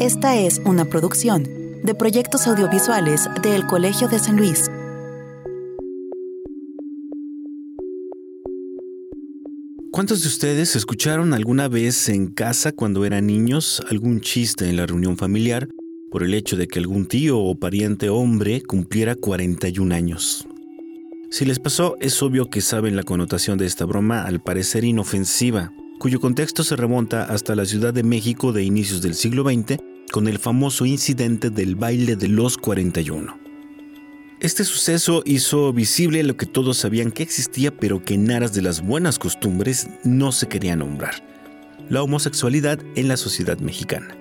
Esta es una producción de proyectos audiovisuales del Colegio de San Luis. ¿Cuántos de ustedes escucharon alguna vez en casa cuando eran niños algún chiste en la reunión familiar por el hecho de que algún tío o pariente hombre cumpliera 41 años? Si les pasó, es obvio que saben la connotación de esta broma al parecer inofensiva, cuyo contexto se remonta hasta la Ciudad de México de inicios del siglo XX con el famoso incidente del baile de los 41. Este suceso hizo visible lo que todos sabían que existía pero que en aras de las buenas costumbres no se quería nombrar, la homosexualidad en la sociedad mexicana.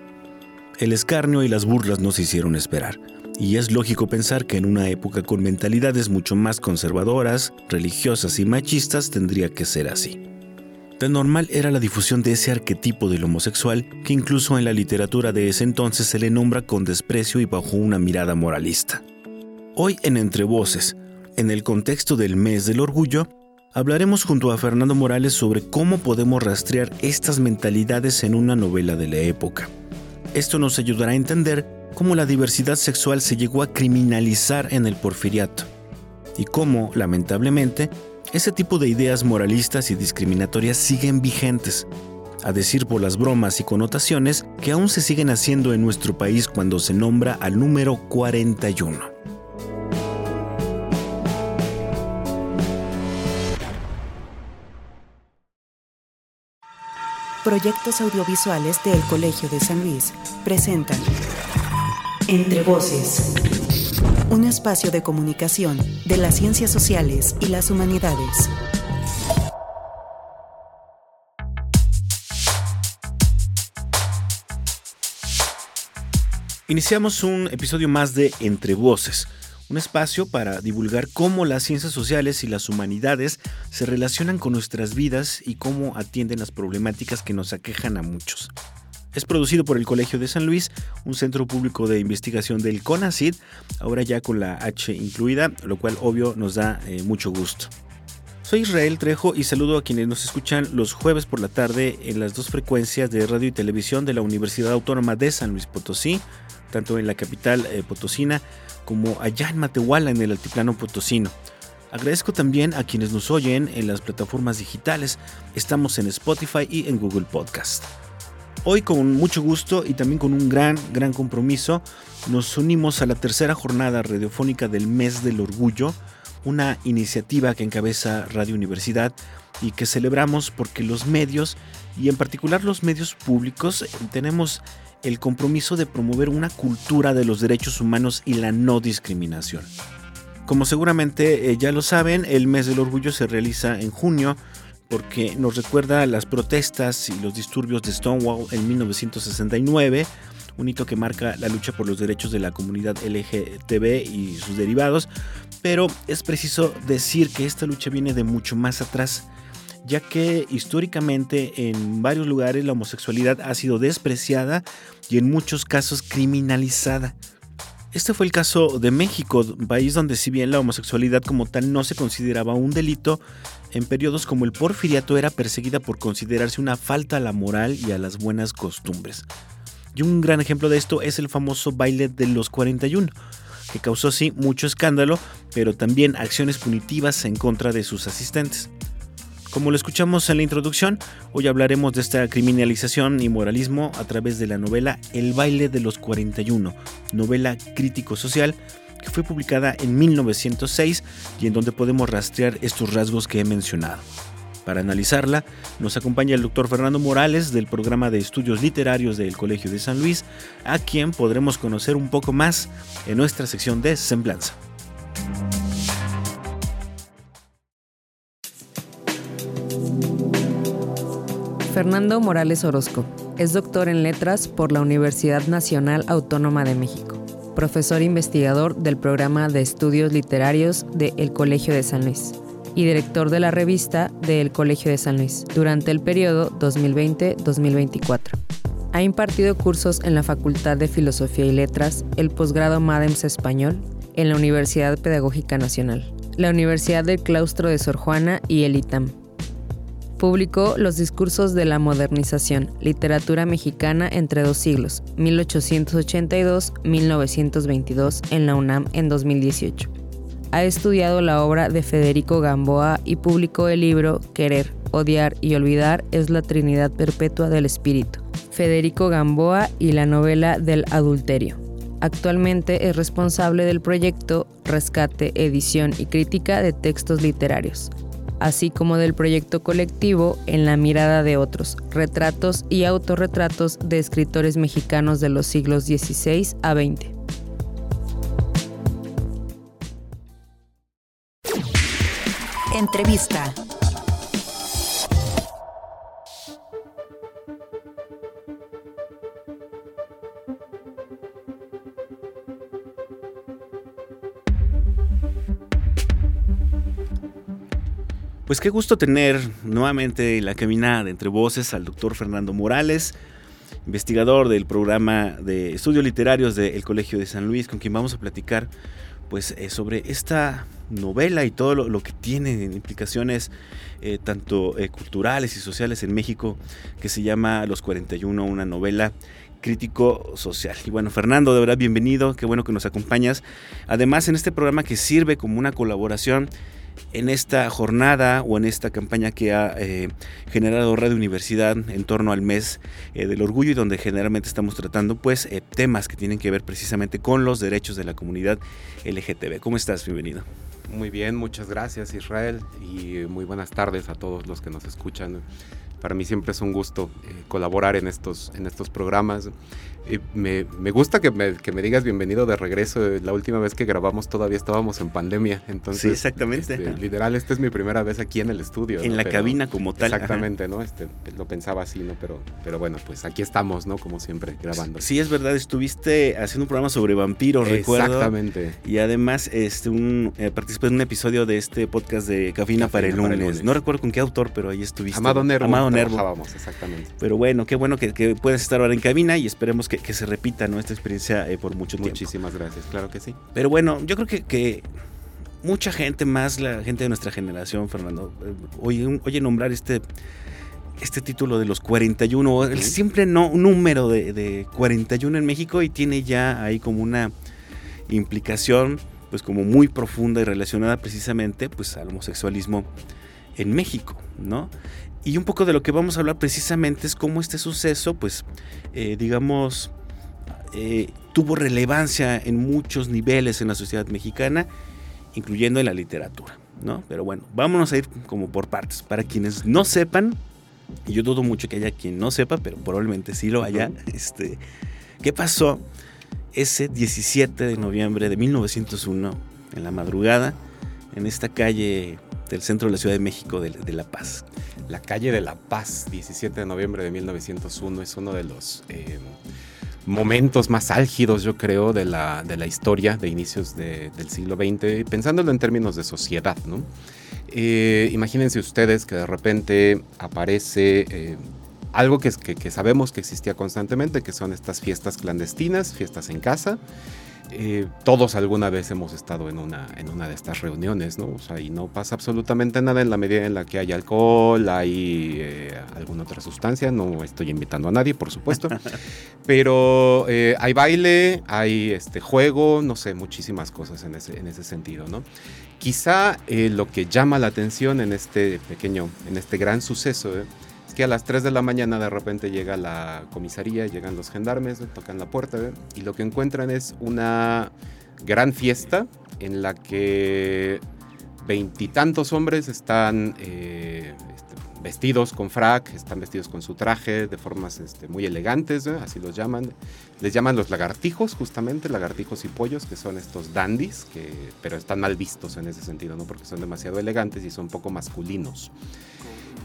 El escarnio y las burlas no se hicieron esperar, y es lógico pensar que en una época con mentalidades mucho más conservadoras, religiosas y machistas tendría que ser así. Tan normal era la difusión de ese arquetipo del homosexual que incluso en la literatura de ese entonces se le nombra con desprecio y bajo una mirada moralista. Hoy en Entre Voces, en el contexto del mes del orgullo, hablaremos junto a Fernando Morales sobre cómo podemos rastrear estas mentalidades en una novela de la época. Esto nos ayudará a entender cómo la diversidad sexual se llegó a criminalizar en el porfiriato y cómo, lamentablemente, ese tipo de ideas moralistas y discriminatorias siguen vigentes, a decir por las bromas y connotaciones que aún se siguen haciendo en nuestro país cuando se nombra al número 41. Proyectos audiovisuales del Colegio de San Luis presentan Entre Voces un espacio de comunicación de las ciencias sociales y las humanidades. Iniciamos un episodio más de Entre Voces, un espacio para divulgar cómo las ciencias sociales y las humanidades se relacionan con nuestras vidas y cómo atienden las problemáticas que nos aquejan a muchos. Es producido por el Colegio de San Luis, un centro público de investigación del CONACID, ahora ya con la H incluida, lo cual obvio nos da eh, mucho gusto. Soy Israel Trejo y saludo a quienes nos escuchan los jueves por la tarde en las dos frecuencias de radio y televisión de la Universidad Autónoma de San Luis Potosí, tanto en la capital eh, potosina como allá en Matehuala en el altiplano potosino. Agradezco también a quienes nos oyen en las plataformas digitales. Estamos en Spotify y en Google Podcast. Hoy con mucho gusto y también con un gran, gran compromiso nos unimos a la tercera jornada radiofónica del Mes del Orgullo, una iniciativa que encabeza Radio Universidad y que celebramos porque los medios, y en particular los medios públicos, tenemos el compromiso de promover una cultura de los derechos humanos y la no discriminación. Como seguramente eh, ya lo saben, el mes del orgullo se realiza en junio porque nos recuerda las protestas y los disturbios de Stonewall en 1969, un hito que marca la lucha por los derechos de la comunidad LGTB y sus derivados, pero es preciso decir que esta lucha viene de mucho más atrás, ya que históricamente en varios lugares la homosexualidad ha sido despreciada y en muchos casos criminalizada. Este fue el caso de México, país donde si bien la homosexualidad como tal no se consideraba un delito, en periodos como el porfiriato era perseguida por considerarse una falta a la moral y a las buenas costumbres. Y un gran ejemplo de esto es el famoso baile de los 41, que causó sí mucho escándalo, pero también acciones punitivas en contra de sus asistentes. Como lo escuchamos en la introducción, hoy hablaremos de esta criminalización y moralismo a través de la novela El baile de los 41, novela crítico-social que fue publicada en 1906 y en donde podemos rastrear estos rasgos que he mencionado. Para analizarla, nos acompaña el doctor Fernando Morales del programa de estudios literarios del Colegio de San Luis, a quien podremos conocer un poco más en nuestra sección de Semblanza. Fernando Morales Orozco es doctor en letras por la Universidad Nacional Autónoma de México profesor investigador del programa de estudios literarios de El Colegio de San Luis y director de la revista de El Colegio de San Luis durante el periodo 2020-2024. Ha impartido cursos en la Facultad de Filosofía y Letras, el posgrado MADEMS Español, en la Universidad Pedagógica Nacional, la Universidad del Claustro de Sor Juana y el ITAM. Publicó Los discursos de la modernización, literatura mexicana entre dos siglos, 1882-1922, en la UNAM en 2018. Ha estudiado la obra de Federico Gamboa y publicó el libro Querer, odiar y olvidar es la Trinidad Perpetua del Espíritu. Federico Gamboa y la novela del adulterio. Actualmente es responsable del proyecto Rescate, Edición y Crítica de Textos Literarios, así como del proyecto colectivo En la mirada de otros, retratos y autorretratos de escritores mexicanos de los siglos XVI a XX. Entrevista. Pues qué gusto tener nuevamente la caminada entre voces al doctor Fernando Morales, investigador del programa de estudios literarios del Colegio de San Luis, con quien vamos a platicar pues eh, sobre esta novela y todo lo, que tiene implicaciones eh, tanto eh, culturales y sociales en México, que se llama Los 41, una novela crítico social. Y bueno, Fernando, de verdad, bienvenido, qué bueno que nos acompañas. Además, en este programa que sirve como una colaboración en esta jornada o en esta campaña que ha eh, generado Radio Universidad en torno al mes eh, del orgullo y donde generalmente estamos tratando pues eh, temas que tienen que ver precisamente con los derechos de la comunidad LGTB. ¿Cómo estás? Bienvenido. Muy bien, muchas gracias Israel y muy buenas tardes a todos los que nos escuchan. Para mí siempre es un gusto colaborar en estos, en estos programas me, me, gusta que me, que me, digas bienvenido de regreso. La última vez que grabamos todavía estábamos en pandemia. Entonces, sí, exactamente. Este, literal, esta es mi primera vez aquí en el estudio. En la cabina como tal. Exactamente, ¿no? Este, lo pensaba así, ¿no? Pero, pero bueno, pues aquí estamos, ¿no? Como siempre, grabando. Sí, es verdad. Estuviste haciendo un programa sobre vampiros, recuerdo. Exactamente. Y además este, un, eh, participé en un episodio de este podcast de Cabina, para, el lunes. No recuerdo con qué autor, pero ahí estuviste. Amado Nervo. Amado Nervo. exactamente. Pero bueno, qué bueno que, que puedes estar ahora en cabina y esperemos que, que se repita, ¿no? esta experiencia eh, por mucho tiempo. Muchísimas gracias, claro que sí. Pero bueno, yo creo que, que mucha gente más, la gente de nuestra generación, Fernando, eh, oye, oye nombrar este, este título de los 41, el siempre no, número de, de 41 en México y tiene ya ahí como una implicación pues como muy profunda y relacionada precisamente pues al homosexualismo en México, ¿no? Y un poco de lo que vamos a hablar precisamente es cómo este suceso, pues, eh, digamos, eh, tuvo relevancia en muchos niveles en la sociedad mexicana, incluyendo en la literatura, ¿no? Pero bueno, vámonos a ir como por partes. Para quienes no sepan, y yo dudo mucho que haya quien no sepa, pero probablemente sí lo haya, este, ¿qué pasó ese 17 de noviembre de 1901, en la madrugada, en esta calle del centro de la Ciudad de México de, La Paz? La calle de La Paz, 17 de noviembre de 1901, es uno de los... Eh, momentos más álgidos, yo creo, de la, de la historia de inicios del siglo XX, pensándolo en términos de sociedad. Eh, imagínense ustedes que de repente aparece eh, algo que, que, sabemos que existía constantemente, que son estas fiestas clandestinas, fiestas en casa, eh, todos alguna vez hemos estado en una, en una de estas reuniones, ¿no? O sea, y no pasa absolutamente nada en la medida en la que hay alcohol, hay eh, alguna otra sustancia, no estoy invitando a nadie, por supuesto, pero eh, hay baile, hay este juego, no sé, muchísimas cosas en ese, en ese sentido, ¿no? Quizá lo que llama la atención en este pequeño, en este gran suceso, que a las 3 de la mañana de repente llega la comisaría, llegan los gendarmes, tocan la puerta y lo que encuentran es una gran fiesta en la que veintitantos hombres están eh, este, vestidos con frac, están vestidos con su traje de formas este, muy elegantes, así los llaman. Les llaman los lagartijos, justamente, lagartijos y pollos, que son estos dandies, que, pero están mal vistos en ese sentido, ¿no? porque son demasiado elegantes y son un poco masculinos.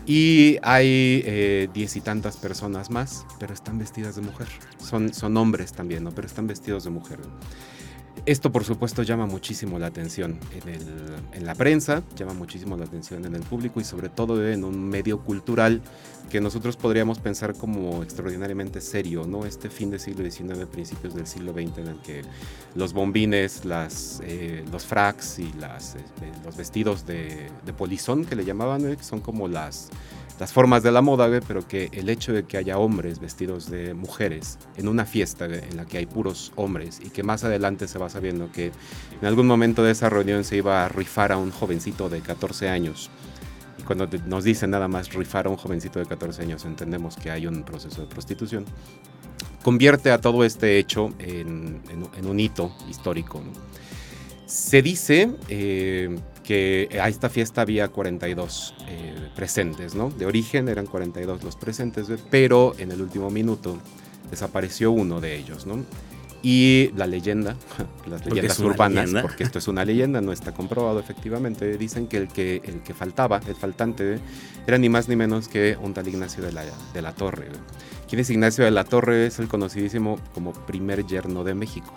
Y hay eh, diez y tantas personas más, pero están vestidas de mujer. Son, son hombres también. Pero están vestidos de mujer. Esto por supuesto llama muchísimo la atención en, la prensa, llama muchísimo la atención en el público y sobre todo en un medio cultural que nosotros podríamos pensar como extraordinariamente serio, ¿no? Este fin del siglo XIX, principios del siglo XX en el que los bombines, las, eh, los fracs y las, este, los vestidos de, polizón que le llamaban, ¿eh? son como las las formas de la moda, pero que el hecho de que haya hombres vestidos de mujeres en una fiesta en la que hay puros hombres y que más adelante se va sabiendo que en algún momento de esa reunión se iba a rifar a un jovencito de 14 años. Y cuando nos dicen nada más rifar a un jovencito de 14 años, entendemos que hay un proceso de prostitución convierte a todo este hecho en, un hito histórico. Se dice eh, que a esta fiesta había 42 eh, presentes, ¿no? De origen eran 42 los presentes, pero en el último minuto desapareció uno de ellos, ¿no? Y la leyenda, las leyendas urbanas, porque esto es una leyenda, no está comprobado efectivamente, dicen que el que, el que faltaba, el faltante, era ni más ni menos que un tal Ignacio de la, de la Torre. ¿Quién es Ignacio de la Torre? Es el conocidísimo como primer yerno de México.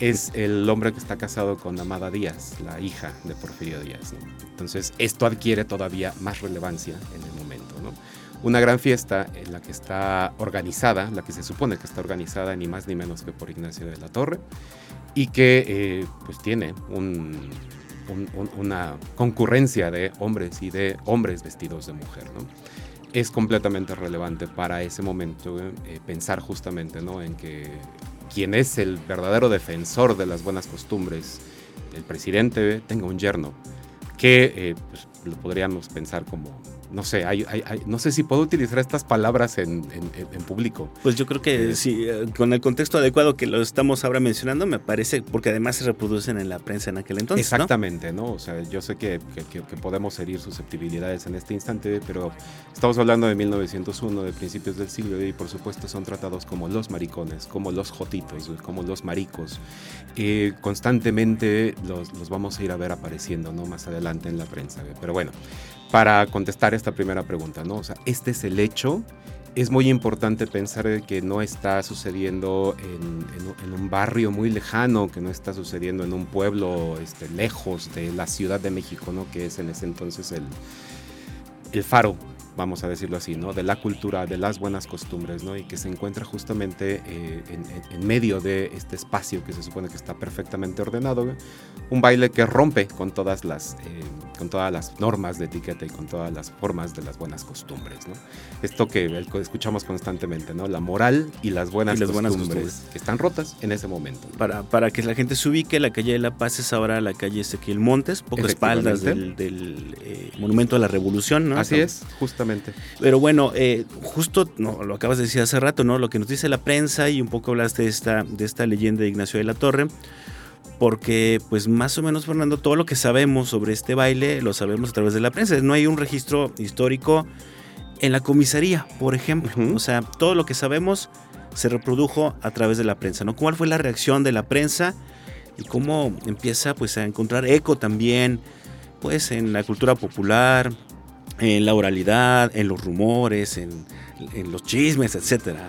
Es el hombre que está casado con Amada Díaz, la hija de Porfirio Díaz. Entonces, esto adquiere todavía más relevancia en el momento. ¿no? Una gran fiesta en la que está organizada, la que se supone que está organizada ni más ni menos que por Ignacio de la Torre, y que eh, pues tiene una concurrencia de hombres y de hombres vestidos de mujer. ¿no? Es completamente relevante para ese momento eh, pensar justamente ¿no? en que quien es el verdadero defensor de las buenas costumbres, el presidente, tenga un yerno, que eh, pues, lo podríamos pensar como no sé, hay, no sé si puedo utilizar estas palabras en, público. Pues yo creo que eh, sí, eh, con el contexto adecuado que lo estamos ahora mencionando, me parece, porque además se reproducen en la prensa en aquel entonces. Exactamente, ¿no? O sea, yo sé que, podemos herir susceptibilidades en este instante, pero estamos hablando de 1901, de principios del siglo, y por supuesto son tratados como los maricones, como los jotitos, como los maricos. Eh, constantemente los, los vamos a ir a ver apareciendo, ¿no? Más adelante en la prensa. Pero bueno, para contestar esta primera pregunta, ¿no? O sea, este es el hecho. Es muy importante pensar que no está sucediendo en, un barrio muy lejano, que no está sucediendo en un pueblo este, lejos de la Ciudad de México, ¿no? Que es en ese entonces el, el faro vamos a decirlo así, ¿no? de la cultura, de las buenas costumbres, ¿no? y que se encuentra justamente eh, en, medio de este espacio que se supone que está perfectamente ordenado, un baile que rompe con todas las, eh, con todas las normas de etiqueta y con todas las formas de las buenas costumbres. ¿no? Esto que escuchamos constantemente, ¿no? la moral y las buenas, costumbres, que están rotas en ese momento. Para, para que la gente se ubique, la calle de La Paz es ahora la calle Ezequiel Montes, poco espaldas del, eh, Monumento a la Revolución. ¿no? Así es, justamente pero bueno, eh, justo no, lo acabas de decir hace rato, ¿no? Lo que nos dice la prensa y un poco hablaste de esta, de esta leyenda de Ignacio de la Torre porque pues más o menos Fernando todo lo que sabemos sobre este baile lo sabemos a través de la prensa. No hay un registro histórico en la comisaría por ejemplo. O sea todo lo que sabemos se reprodujo a través de la prensa no cuál fue la reacción de la prensa y cómo empieza pues a encontrar eco también pues en la cultura popular en la oralidad, en los rumores, en, los chismes, etcétera.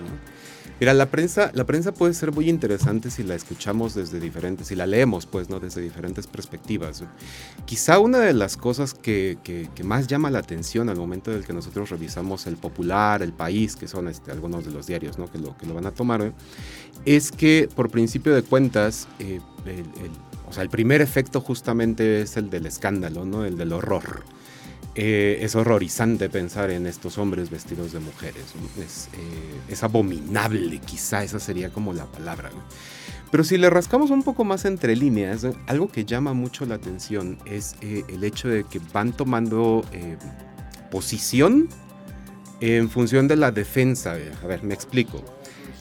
Mira, la prensa, la prensa puede ser muy interesante si la escuchamos desde diferentes, si la leemos, pues, ¿no? Desde diferentes perspectivas. Quizá una de las cosas que, más llama la atención al momento del que nosotros revisamos el Popular, el País, que son este, algunos de los diarios, ¿no? Que lo, que lo van a tomar, es que por principio de cuentas, eh, el, o sea, el primer efecto justamente es el del escándalo, ¿no? El del horror. Eh, es horrorizante pensar en estos hombres vestidos de mujeres. Eh, es, abominable, quizá esa sería como la palabra. Pero si le rascamos un poco más entre líneas, algo que llama mucho la atención es eh, el hecho de que van tomando posición en función de la defensa. A ver, me explico.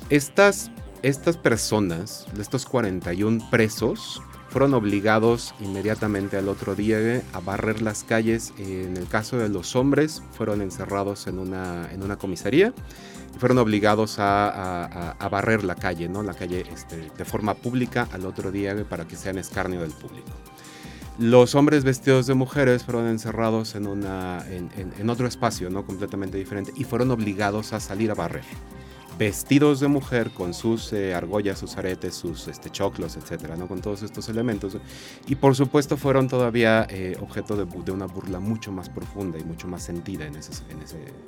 Estas, estas personas, estos 41 presos, fueron obligados inmediatamente al otro día a barrer las calles. En el caso de los hombres, fueron encerrados en una, en una comisaría y fueron obligados a, barrer la calle, ¿no? la calle este, de forma pública al otro día para que sean escarnio del público. Los hombres vestidos de mujeres fueron encerrados en, una, en, en otro espacio ¿no? completamente diferente y fueron obligados a salir a barrer vestidos de mujer con sus eh, argollas, sus aretes, sus este, choclos, etcétera, ¿no? Con todos estos elementos. Y por supuesto fueron todavía eh, objeto de, una burla mucho más profunda y mucho más sentida en ese,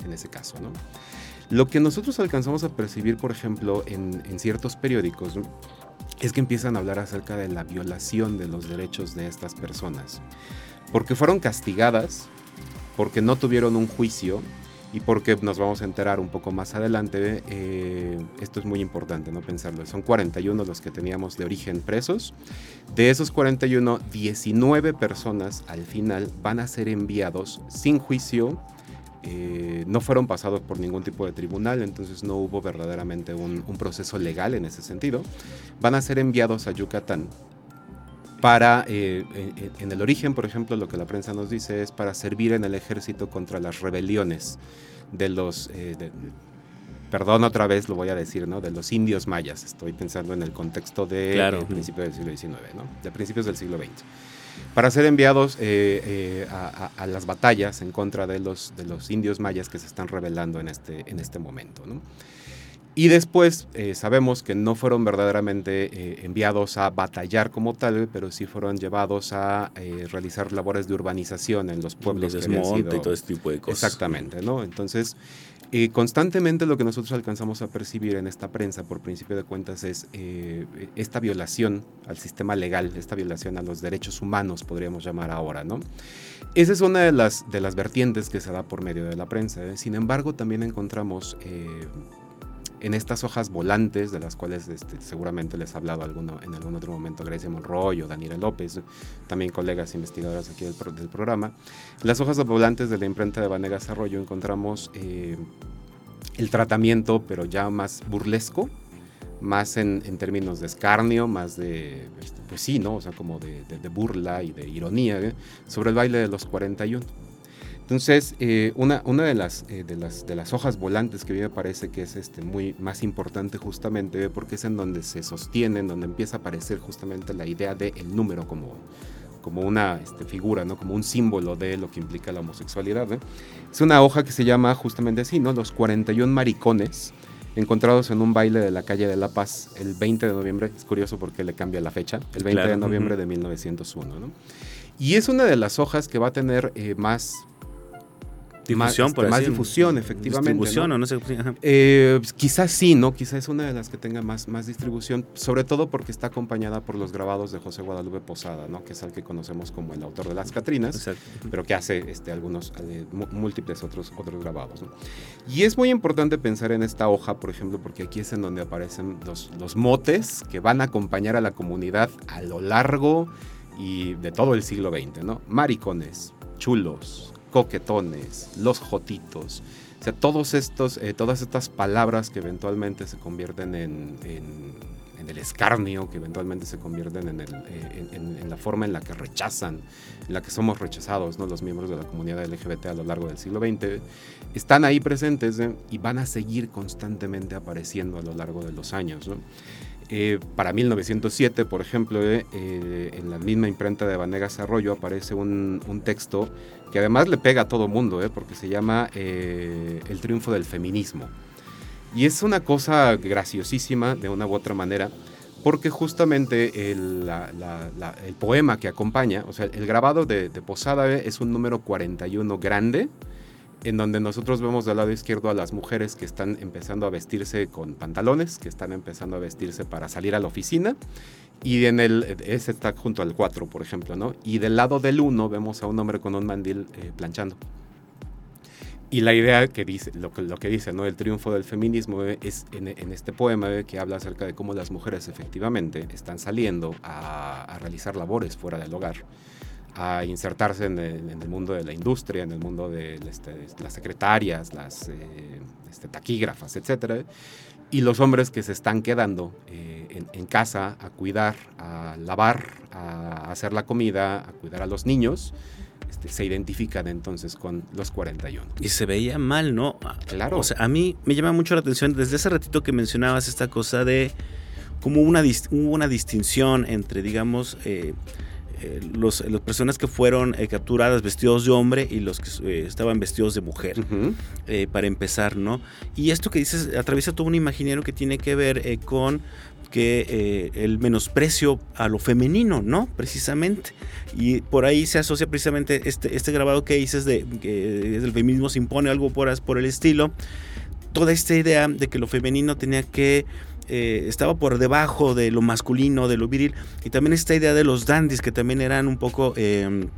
en ese, caso, ¿no? Lo que nosotros alcanzamos a percibir, por ejemplo, en, ciertos periódicos, es que empiezan a hablar acerca de la violación de los derechos de estas personas. Porque fueron castigadas porque no tuvieron un juicio y porque nos vamos a enterar un poco más adelante, eh, esto es muy importante, no pensarlo, son 41 los que teníamos de origen presos, de esos 41, 19 personas al final van a ser enviados sin juicio, eh, no fueron pasados por ningún tipo de tribunal, entonces no hubo verdaderamente un, proceso legal en ese sentido, van a ser enviados a Yucatán para, eh, en, el origen, por ejemplo, lo que la prensa nos dice es para servir en el ejército contra las rebeliones de los, eh, perdón otra vez lo voy a decir, ¿no? De los indios mayas. Estoy pensando en el contexto de claro. Eh, principios del siglo XIX, ¿no? De principios del siglo XX. Para ser enviados eh, a, las batallas en contra de los, de los indios mayas que se están rebelando en este, en este momento, ¿no? Y después sabemos que no fueron verdaderamente enviados a batallar como tal, pero sí fueron llevados a realizar labores de urbanización en los pueblos. de desmonte y todo este tipo de cosas. Exactamente, ¿no? Entonces, constantemente lo que nosotros alcanzamos a percibir en esta prensa, por principio de cuentas, es esta violación al sistema legal, esta violación a los derechos humanos, podríamos llamar ahora, ¿no? Esa es una de las, de las vertientes que se da por medio de la prensa. Sin embargo, también encontramos en estas hojas volantes, de las cuales este, seguramente les ha hablado alguno, en algún otro momento Grecia Monroy Daniela López, también colegas investigadoras aquí del, programa, las hojas volantes de la imprenta de Vanegas Arroyo encontramos eh, el tratamiento, pero ya más burlesco, más en, términos de escarnio, más de, este, pues sí, ¿no? O sea, como de, burla y de ironía, ¿eh? sobre el baile de los 41. Entonces, eh, una, una de, las, eh, de, las, de las hojas volantes que a mí me parece que es este, muy más importante justamente porque es en donde se sostiene, en donde empieza a aparecer justamente la idea del el número como, como una este, figura, ¿no? como un símbolo de lo que implica la homosexualidad. Es una hoja que se llama justamente así, ¿no? Los 41 maricones encontrados en un baile de la calle de La Paz el 20 de noviembre. Es curioso porque le cambia la fecha, el 20 de noviembre de 1901. ¿no? Y es una de las hojas que va a tener eh, más Difusión, más, más difusión, efectivamente. Distribución o no sé. Eh, pues, quizás sí, ¿no? Quizás es una de las que tenga más, más distribución, sobre todo porque está acompañada por los grabados de José Guadalupe Posada, ¿no? Que es el que conocemos como el autor de las Catrinas, pero que hace este, algunos, eh, múltiples otros, otros grabados. Y es muy importante pensar en esta hoja, por ejemplo, porque aquí es en donde aparecen los, los motes que van a acompañar a la comunidad a lo largo y de todo el siglo XX, ¿no? Maricones, chulos, coquetones, los jotitos. O sea, todos estos, eh, todas estas palabras que eventualmente se convierten en, el escarnio, que eventualmente se convierten eh, en, la forma en la que rechazan, en la que somos rechazados, ¿no? los miembros de la comunidad LGBT a lo largo del siglo XX, están ahí presentes ¿eh? y van a seguir constantemente apareciendo a lo largo de los años. ¿no? Eh, para 1907, por ejemplo, eh, eh, en la misma imprenta de Vanegas Arroyo aparece un, texto que además le pega a todo mundo, porque se llama El triunfo del feminismo. Y es una cosa graciosísima de una u otra manera, porque justamente el, poema que acompaña, o sea, el grabado de, de Posada es un número 41 grande, en donde nosotros vemos del lado izquierdo a las mujeres que están empezando a vestirse con pantalones, que están empezando a vestirse para salir a la oficina. Y en el, ese está junto al 4, por ejemplo, ¿no? Y del lado del 1 vemos a un hombre con un mandil eh, planchando. Y la idea que dice, lo que, dice, ¿no? El triunfo del feminismo es en, este poema que habla acerca de cómo las mujeres efectivamente están saliendo a realizar labores fuera del hogar a insertarse en el, mundo de la industria, en el mundo de este, las secretarias, las eh, este, taquígrafas, etc. Y los hombres que se están quedando eh, en, casa a cuidar, a lavar, a hacer la comida, a cuidar a los niños, este, se identifican entonces con los 41. Y se veía mal, ¿no? Claro. O sea, a mí me llama mucho la atención desde ese ratito que mencionabas esta cosa de como una, una distinción entre, digamos, eh, eh, los, las personas que fueron eh, capturadas vestidos de hombre y los que eh, estaban vestidos de mujer, para empezar, ¿no? Y esto que dices atraviesa todo un imaginario que tiene que ver con que el menosprecio a lo femenino, ¿no? Precisamente. Y por ahí se asocia precisamente este, este grabado que dices de que el feminismo se impone algo por, por el estilo. Toda esta idea de que lo femenino tenía que eh, estaba por debajo de lo masculino, de lo viril, y también esta idea de los dandies, que también eran un poco... Em,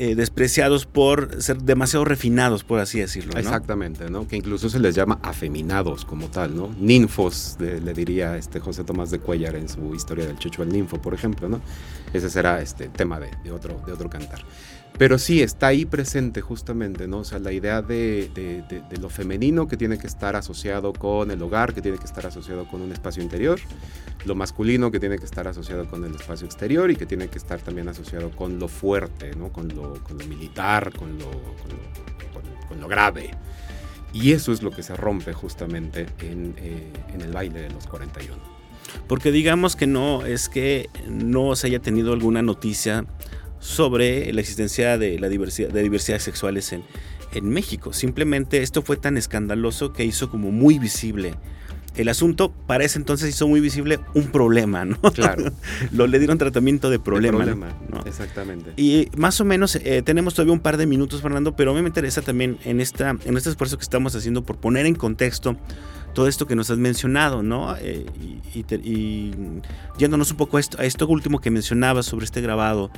eh, despreciados por ser demasiado refinados, por así decirlo. ¿no? Exactamente, ¿no? Que incluso se les llama afeminados como tal, ¿no? Ninfos, le diría este José Tomás de Cuellar en su historia del Chucho el Ninfo, por ejemplo, ¿no? Ese será este tema de, de otro, de otro cantar. Pero sí, está ahí presente justamente, ¿no? O sea, la idea de, lo femenino que tiene que estar asociado con el hogar, que tiene que estar asociado con un espacio interior, lo masculino que tiene que estar asociado con el espacio exterior y que tiene que estar también asociado con lo fuerte, ¿no? Con lo, militar, con lo, con lo, grave. Y eso es lo que se rompe justamente en, eh, en el baile de los 41. Porque digamos que no es que no se haya tenido alguna noticia sobre la existencia de la diversidad de diversidades sexuales en, en México. Simplemente esto fue tan escandaloso que hizo como muy visible el asunto para ese entonces hizo muy visible un problema, ¿no? Claro. Lo le dieron tratamiento de problema. De problema ¿no? Exactamente. Y más o menos eh, tenemos todavía un par de minutos, Fernando, pero a mí me interesa también en, esta, en este esfuerzo que estamos haciendo por poner en contexto todo esto que nos has mencionado, ¿no? Eh, y, y, y, yéndonos un poco a esto, a esto último que mencionabas sobre este grabado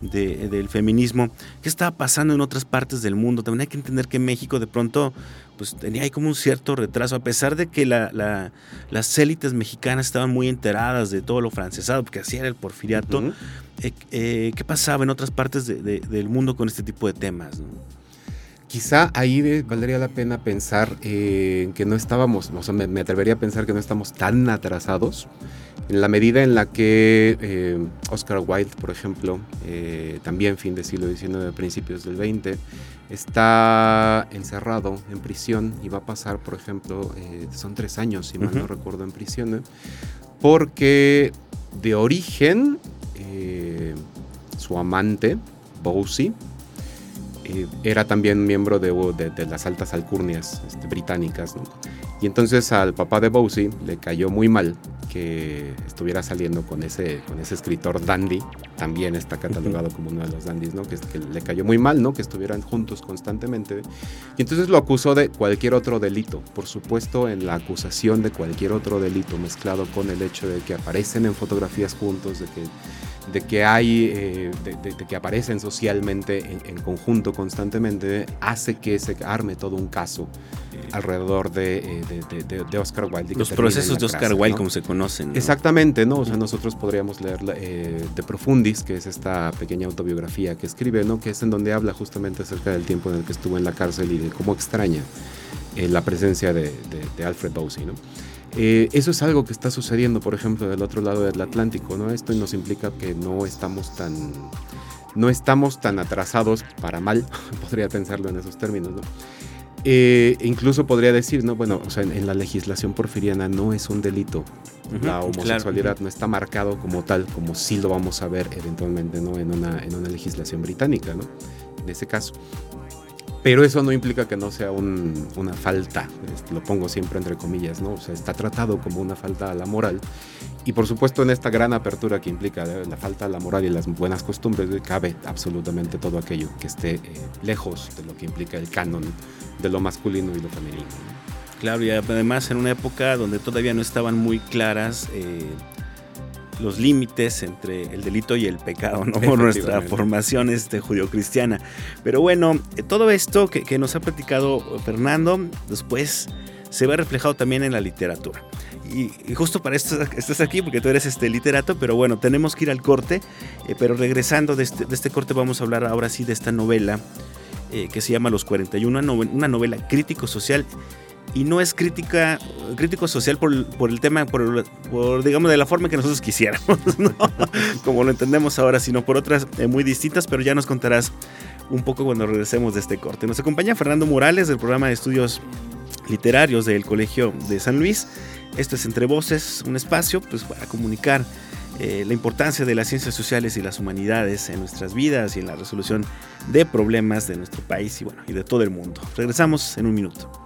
de, del feminismo, ¿qué estaba pasando en otras partes del mundo? También hay que entender que México de pronto pues tenía ahí como un cierto retraso, a pesar de que la, la, las élites mexicanas estaban muy enteradas de todo lo francesado, porque así era el porfiriato, uh -huh. eh, eh, ¿qué pasaba en otras partes de, de, del mundo con este tipo de temas? ¿no? Quizá ahí valdría la pena pensar eh, que no estábamos, o sea, me, me, atrevería a pensar que no estamos tan atrasados, en la medida en la que eh, Oscar Wilde, por ejemplo, eh, también fin del siglo XIX, principios del XX, está encerrado en prisión y va a pasar, por ejemplo, eh, son tres años, si mal uh -huh. no recuerdo, en prisión, porque de origen eh, su amante, Bowsy, eh, era también miembro de, de, de las altas alcurnias este, británicas. ¿no? Y entonces al papá de Bowsy le cayó muy mal que estuviera saliendo con ese, con ese escritor dandy, también está catalogado como uno de los dandies, ¿no? Que, que, le cayó muy mal, ¿no? Que estuvieran juntos constantemente. Y entonces lo acusó de cualquier otro delito, por supuesto en la acusación de cualquier otro delito, mezclado con el hecho de que aparecen en fotografías juntos, de que de que hay, eh, de, de, de, que aparecen socialmente en, en, conjunto constantemente, hace que se arme todo un caso alrededor de, de, de Oscar Wilde. Los procesos de Oscar Wilde, ¿no? como se conocen. ¿no? Exactamente, ¿no? O sea, nosotros podríamos leer eh, De Profundis, que es esta pequeña autobiografía que escribe, ¿no? Que es en donde habla justamente acerca del tiempo en el que estuvo en la cárcel y de cómo extraña eh, la presencia de, Alfred Bowsey, ¿no? Eh, eso es algo que está sucediendo, por ejemplo, del otro lado del Atlántico, ¿no? Esto nos implica que no estamos tan, no estamos tan atrasados para mal, podría pensarlo en esos términos, ¿no? Eh, incluso podría decir, ¿no? Bueno, o sea, en, en, la legislación porfiriana no es un delito. Uh -huh, la homosexualidad claro. no está marcado como tal, como sí lo vamos a ver eventualmente, ¿no? En una, en una legislación británica, ¿no? En ese caso. Pero eso no implica que no sea un, una falta, este, lo pongo siempre entre comillas, ¿no? O sea, está tratado como una falta a la moral. Y por supuesto en esta gran apertura que implica ¿eh? la falta a la moral y las buenas costumbres, cabe absolutamente todo aquello que esté eh, lejos de lo que implica el canon de lo masculino y lo femenino. ¿no? Claro, y además en una época donde todavía no estaban muy claras eh, los límites entre el delito y el pecado, ¿no? Por nuestra formación este, judio-cristiana. Pero bueno, eh, todo esto que, que, nos ha platicado Fernando, después se ve reflejado también en la literatura. Y, y justo para esto estás aquí, porque tú eres este literato, pero bueno, tenemos que ir al corte. Eh, pero regresando de este, de este, corte, vamos a hablar ahora sí de esta novela eh, que se llama Los 41, una novela, una novela crítico-social y no es crítica crítico social por, por el tema, por, por, digamos, de la forma que nosotros quisiéramos, ¿no? como lo entendemos ahora, sino por otras eh, muy distintas, pero ya nos contarás un poco cuando regresemos de este corte. Nos acompaña Fernando Morales del programa de estudios literarios del Colegio de San Luis. Esto es Entre Voces, un espacio pues, para comunicar eh, la importancia de las ciencias sociales y las humanidades en nuestras vidas y en la resolución de problemas de nuestro país y, bueno, y de todo el mundo. Regresamos en un minuto.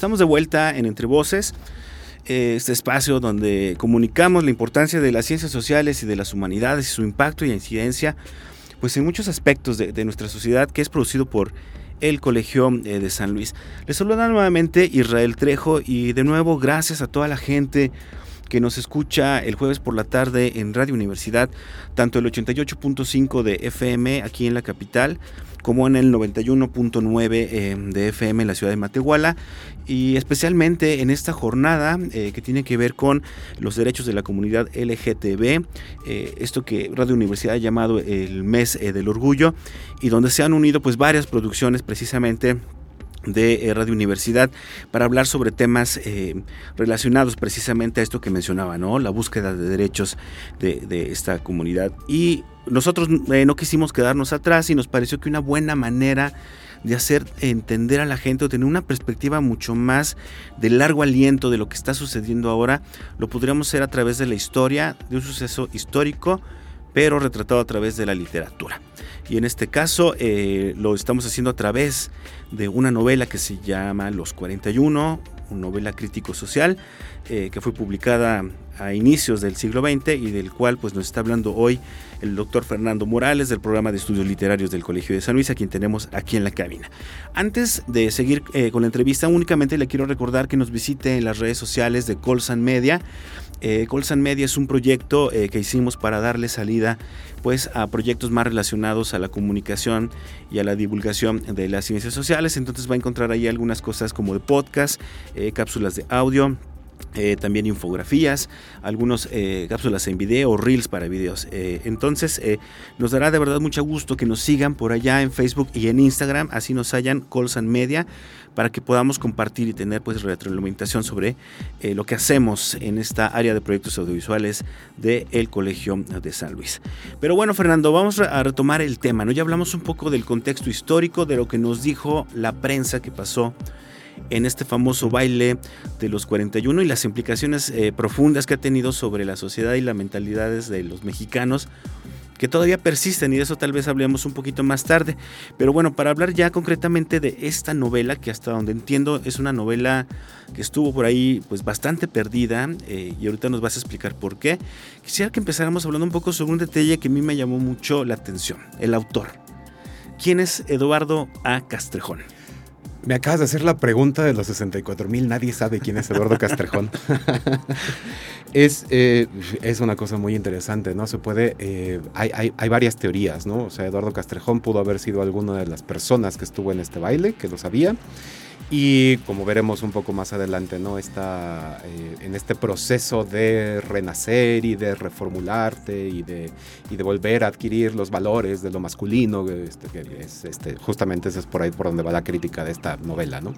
Estamos de vuelta en Entre Voces, eh, este espacio donde comunicamos la importancia de las ciencias sociales y de las humanidades y su impacto y incidencia pues en muchos aspectos de, nuestra sociedad que es producido por el Colegio eh, de San Luis. Les saluda nuevamente Israel Trejo y de nuevo gracias a toda la gente que nos escucha el jueves por la tarde en Radio Universidad, tanto el 88.5 de FM aquí en la capital, como en el 91.9 eh, de FM en la ciudad de Matehuala y especialmente en esta jornada eh, que tiene que ver con los derechos de la comunidad LGTB, eh, esto que Radio Universidad ha llamado el mes del orgullo y donde se han unido pues varias producciones precisamente de eh, Radio Universidad para hablar sobre temas eh, relacionados precisamente a esto que mencionaba, ¿no? La búsqueda de derechos de, esta comunidad. Y nosotros eh, no quisimos quedarnos atrás y nos pareció que una buena manera de hacer entender a la gente o tener una perspectiva mucho más de largo aliento de lo que está sucediendo ahora, lo podríamos hacer a través de la historia, de un suceso histórico, pero retratado a través de la literatura. Y en este caso lo estamos haciendo a través de una novela que se llama Los 41, una novela crítico-social eh, que fue publicada a inicios del siglo XX y del cual pues, nos está hablando hoy el doctor Fernando Morales del programa de estudios literarios del Colegio de San Luis, a quien tenemos aquí en la cabina. Antes de seguir eh, con la entrevista, únicamente le quiero recordar que nos visite en las redes sociales de Colsan Media. Eh, Colsan Media es un proyecto eh, que hicimos para darle salida pues a proyectos más relacionados a la comunicación y a la divulgación de las ciencias sociales. Entonces va a encontrar ahí algunas cosas como de podcast, eh, cápsulas de audio, eh, también infografías, algunos eh, cápsulas en video, reels para videos. Eh, entonces nos dará de verdad mucho gusto que nos sigan por allá en Facebook y en Instagram, así nos hallan Colsan Media, para que podamos compartir y tener pues retroalimentación sobre lo que hacemos en esta área de proyectos audiovisuales del Colegio de San Luis. Pero bueno, Fernando, vamos a retomar el tema, ¿no? Ya hablamos un poco del contexto histórico, de lo que nos dijo la prensa que pasó en este famoso baile de los 41 y las implicaciones eh, profundas que ha tenido sobre la sociedad y las mentalidades de los mexicanos que todavía persisten y de eso tal vez hablemos un poquito más tarde. Pero bueno, para hablar ya concretamente de esta novela, que hasta donde entiendo es una novela que estuvo por ahí pues bastante perdida eh, y ahorita nos vas a explicar por qué, quisiera que empezáramos hablando un poco sobre un detalle que a mí me llamó mucho la atención, el autor. ¿Quién es Eduardo A. Castrejón? Me acabas de hacer la pregunta de los 64 mil. Nadie sabe quién es Eduardo Castrejón. es, eh, es una cosa muy interesante, ¿no? Se puede. Eh, hay, hay, hay, varias teorías, ¿no? O sea, Eduardo Castrejón pudo haber sido alguna de las personas que estuvo en este baile, que lo sabía. Y como veremos un poco más adelante, ¿no? Está eh, en este proceso de renacer y de reformularte y de, y de volver a adquirir los valores de lo masculino, este, que es, este, justamente ese es por ahí por donde va la crítica de esta novela, ¿no?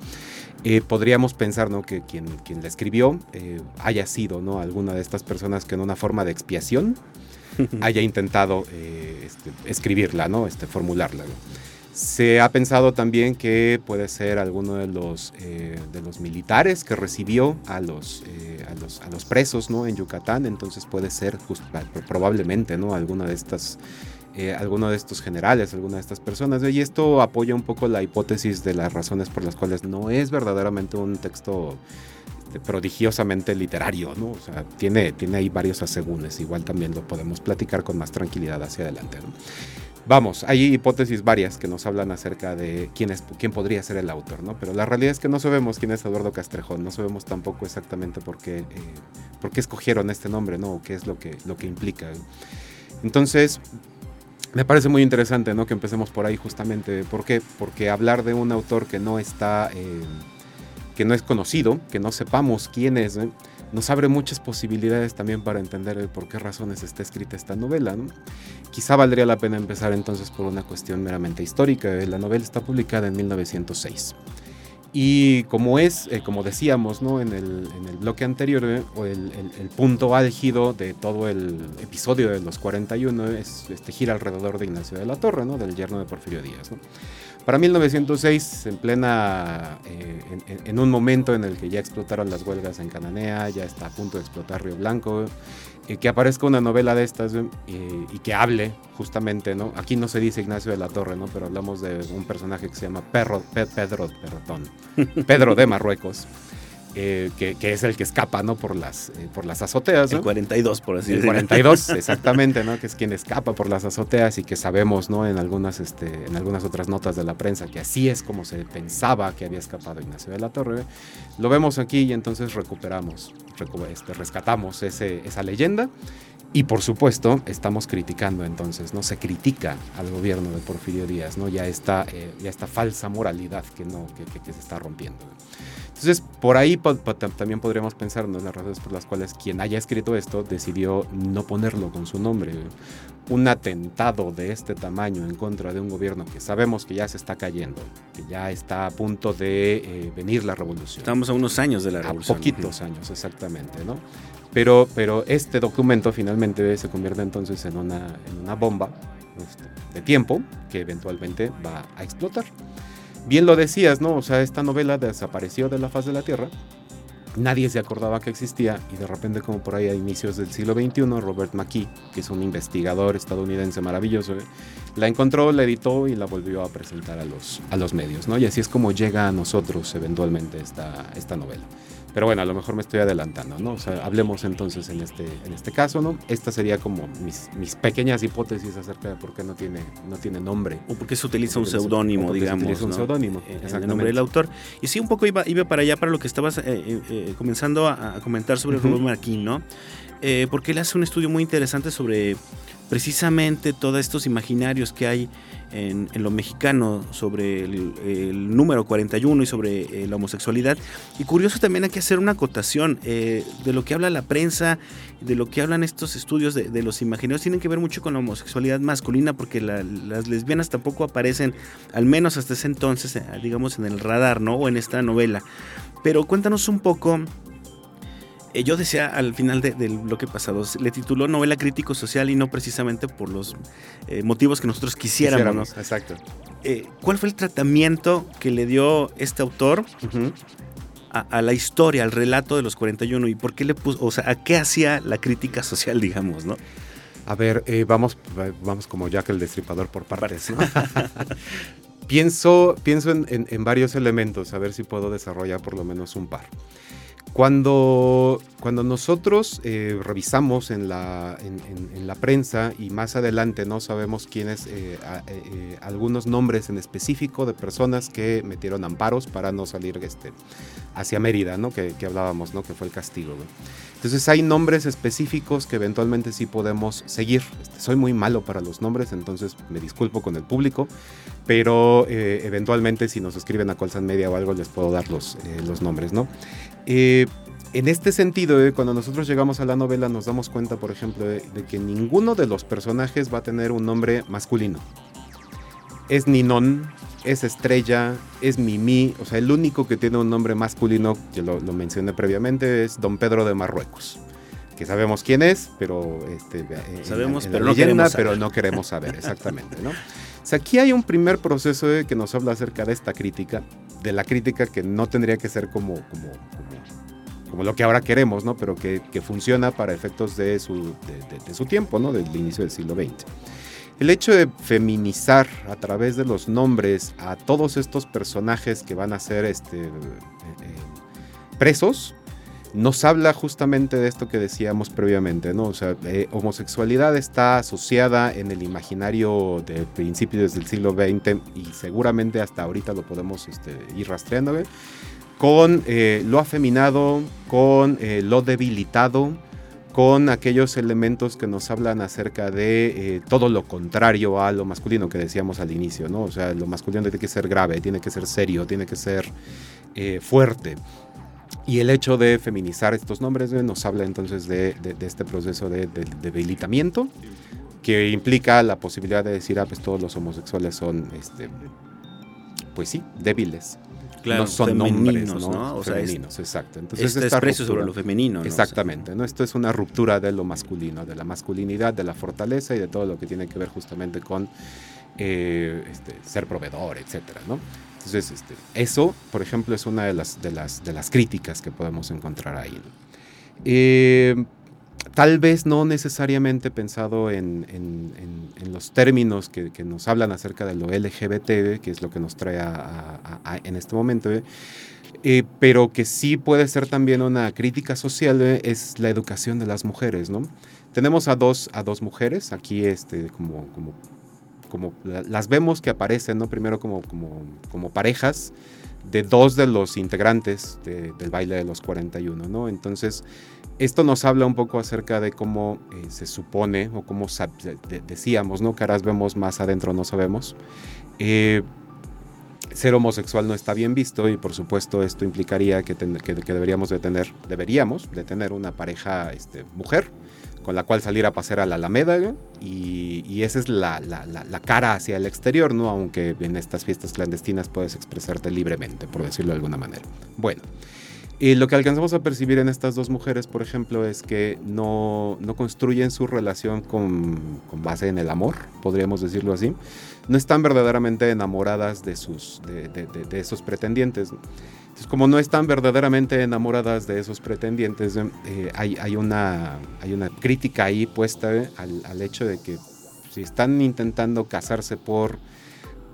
Eh, podríamos pensar, ¿no? Que quien, quien la escribió eh, haya sido, ¿no? Alguna de estas personas que en una forma de expiación haya intentado este, escribirla, ¿no? Este, formularla, ¿no? Se ha pensado también que puede ser alguno de los, eh, de los militares que recibió a los, eh, a los, a los, presos ¿no? en Yucatán, entonces puede ser probablemente ¿no? alguna de estas, eh, alguno de estos generales, alguna de estas personas. Y esto apoya un poco la hipótesis de las razones por las cuales no es verdaderamente un texto este, prodigiosamente literario, ¿no? O sea, tiene, tiene ahí varios asegúnes, igual también lo podemos platicar con más tranquilidad hacia adelante. Vamos, hay hipótesis varias que nos hablan acerca de quién, es, quién podría ser el autor, ¿no? Pero la realidad es que no sabemos quién es Eduardo Castrejón, no sabemos tampoco exactamente por qué, eh, por qué escogieron este nombre, ¿no? O qué es lo que, lo que implica. Entonces, me parece muy interesante, ¿no? Que empecemos por ahí justamente. ¿Por qué? Porque hablar de un autor que no está, eh, que no es conocido, que no sepamos quién es, nos abre muchas posibilidades también para entender por qué razones está escrita esta novela. Quizá valdría la pena empezar entonces por una cuestión meramente histórica. La novela está publicada en 1906. Y como es, eh, como decíamos ¿no? en, el, bloque anterior, eh, el, punto álgido de todo el episodio de los 41 es, este, gira alrededor de Ignacio de la Torre, ¿no? del yerno de Porfirio Díaz. Para 1906, en plena, eh, en, un momento en el que ya explotaron las huelgas en Cananea, ya está a punto de explotar Río Blanco, y que aparezca una novela de estas y que hable justamente, ¿no? Aquí no se dice Ignacio de la Torre, ¿no? Pero hablamos de un personaje que se llama Pedro, Pedro, perdón, Pedro de Marruecos. Eh, que, es el que escapa, ¿no? Por las, eh, por las azoteas, El 42, por así decirlo. El 42, exactamente, ¿no? Que es quien escapa por las azoteas y que sabemos, ¿no? En algunas, este, en algunas otras notas de la prensa que así es como se pensaba que había escapado Ignacio de la Torre. Lo vemos aquí y entonces recuperamos, este, rescatamos ese, esa leyenda y por supuesto, estamos criticando entonces, ¿no? Se critica al gobierno de Porfirio Díaz, ¿no? Ya esta, eh, ya esta falsa moralidad que, no, que, se está rompiendo. Entonces, por ahí también podríamos pensar en las razones por las cuales quien haya escrito esto decidió no ponerlo con su nombre. Un atentado de este tamaño en contra de un gobierno que sabemos que ya se está cayendo, que ya está a punto de eh, venir la revolución. Estamos a unos años de la revolución. A poquitos años, exactamente, ¿no? Pero, pero este documento finalmente se convierte entonces en una, en una bomba este, de tiempo que eventualmente va a explotar. Bien lo decías, ¿no? O sea, esta novela desapareció de la faz de la Tierra. Nadie se acordaba que existía y de repente como por ahí a inicios del siglo XXI, Robert McKee, que es un investigador estadounidense maravilloso, la encontró, la editó y la volvió a presentar a los, a los medios, ¿no? Y así es como llega a nosotros eventualmente esta, esta novela. Pero bueno, a lo mejor me estoy adelantando, ¿no? O sea, hablemos entonces en este, en este caso, ¿no? Esta sería como mis, mis pequeñas hipótesis acerca de por qué no tiene, no tiene nombre. O por qué se utiliza un seudónimo, digamos. Se utiliza un seudónimo, en el nombre del autor. Y sí, un poco iba, iba para allá, para lo que estabas eh, eh, eh, comenzando a, comentar sobre Robert Marquín, ¿no? porque él hace un estudio muy interesante sobre precisamente todos estos imaginarios que hay en, lo mexicano sobre el, número 41 y sobre eh, la homosexualidad. Y curioso también hay que hacer una acotación eh, de lo que habla la prensa, de lo que hablan estos estudios de, los imaginarios, tienen que ver mucho con la homosexualidad masculina porque las lesbianas tampoco aparecen, al menos hasta ese entonces, eh, digamos, en el radar, ¿no? O en esta novela. Pero cuéntanos un poco yo decía al final del bloque pasado, le tituló novela crítico social y no precisamente por los eh, motivos que nosotros quisiéramos. Exacto. Eh, ¿Cuál fue el tratamiento que le dio este autor a, la historia, al relato de los 41 y por qué le puso, o sea, a qué hacía la crítica social, digamos, ¿no? A ver, vamos, vamos como Jack el Destripador por partes. pienso pienso en varios elementos, a ver si puedo desarrollar por lo menos un par. Cuando, cuando nosotros eh, revisamos en la, en, la, prensa y más adelante no sabemos quiénes, eh, eh, algunos nombres en específico de personas que metieron amparos para no salir este, hacia Mérida, ¿no? Que, hablábamos, ¿no? que fue el castigo. Entonces hay nombres específicos que eventualmente sí podemos seguir. Este, soy muy malo para los nombres, entonces me disculpo con el público, pero eventualmente si nos escriben a Colsan Media o algo les puedo dar los, los nombres, ¿no? Eh, en este sentido, eh, cuando nosotros llegamos a la novela nos damos cuenta, por ejemplo, de, que ninguno de los personajes va a tener un nombre masculino. Es Ninón, es Estrella, es Mimi, o sea, el único que tiene un nombre masculino, que lo, mencioné previamente, es Don Pedro de Marruecos. Que sabemos quién es, pero este, sabemos, pero, no queremos saber. pero no queremos saber, exactamente, ¿no? O sea, aquí hay un primer proceso que nos habla acerca de esta crítica, de la crítica que no tendría que ser como, como, como, lo que ahora queremos, ¿no? Pero que, funciona para efectos de su, de, su tiempo, ¿no? Del inicio del siglo XX. El hecho de feminizar a través de los nombres a todos estos personajes que van a ser este, eh, eh, presos, nos habla justamente de esto que decíamos previamente, ¿no? O sea, eh, homosexualidad está asociada en el imaginario de principios del siglo XX y seguramente hasta ahorita lo podemos este, ir rastreando, con eh, lo afeminado, con eh, lo debilitado, con aquellos elementos que nos hablan acerca de todo lo contrario a lo masculino que decíamos al inicio, ¿no? O sea, lo masculino tiene que ser grave, tiene que ser serio, tiene que ser fuerte. Y el hecho de feminizar estos nombres nos habla entonces de, este proceso de, debilitamiento que implica la posibilidad de decir, ah, pues todos los homosexuales son, este, pues sí, débiles. Claro, no son nombres, ¿no? O femeninos, exacto. Entonces, este desprecio sobre lo femenino. Exactamente, ¿no? Esto es una ruptura de lo masculino, de la masculinidad, de la fortaleza y de todo lo que tiene que ver justamente con eh, este, ser proveedor, etcétera, ¿no? Entonces, este, eso, por ejemplo, es una de las, de las, de las críticas que podemos encontrar ahí. Eh, tal vez no necesariamente pensado en, los términos que, nos hablan acerca de lo LGBT, que es lo que nos trae en este momento, eh, pero que sí puede ser también una crítica social, es la educación de las mujeres, ¿no? Tenemos a dos, a dos mujeres aquí este, como, como como las vemos que aparecen, ¿no? Primero como, como, como parejas de dos de los integrantes del baile de los 41, ¿no? Entonces, esto nos habla un poco acerca de cómo eh, se supone, o cómo decíamos, ¿no? Caras vemos, más adentro no sabemos. Eh, ser homosexual no está bien visto y por supuesto esto implicaría que, que, deberíamos de tener, deberíamos de tener una pareja este, mujer con la cual salir a pasear a la Alameda y, esa es la, cara hacia el exterior, ¿no? Aunque en estas fiestas clandestinas puedes expresarte libremente, por decirlo de alguna manera. Bueno, y lo que alcanzamos a percibir en estas dos mujeres, por ejemplo, es que no, construyen su relación con, base en el amor, podríamos decirlo así. No están verdaderamente enamoradas de, sus, de esos pretendientes. Entonces, como no están verdaderamente enamoradas de esos pretendientes, eh, hay, una, hay una crítica ahí puesta eh, al, hecho de que si están intentando casarse por,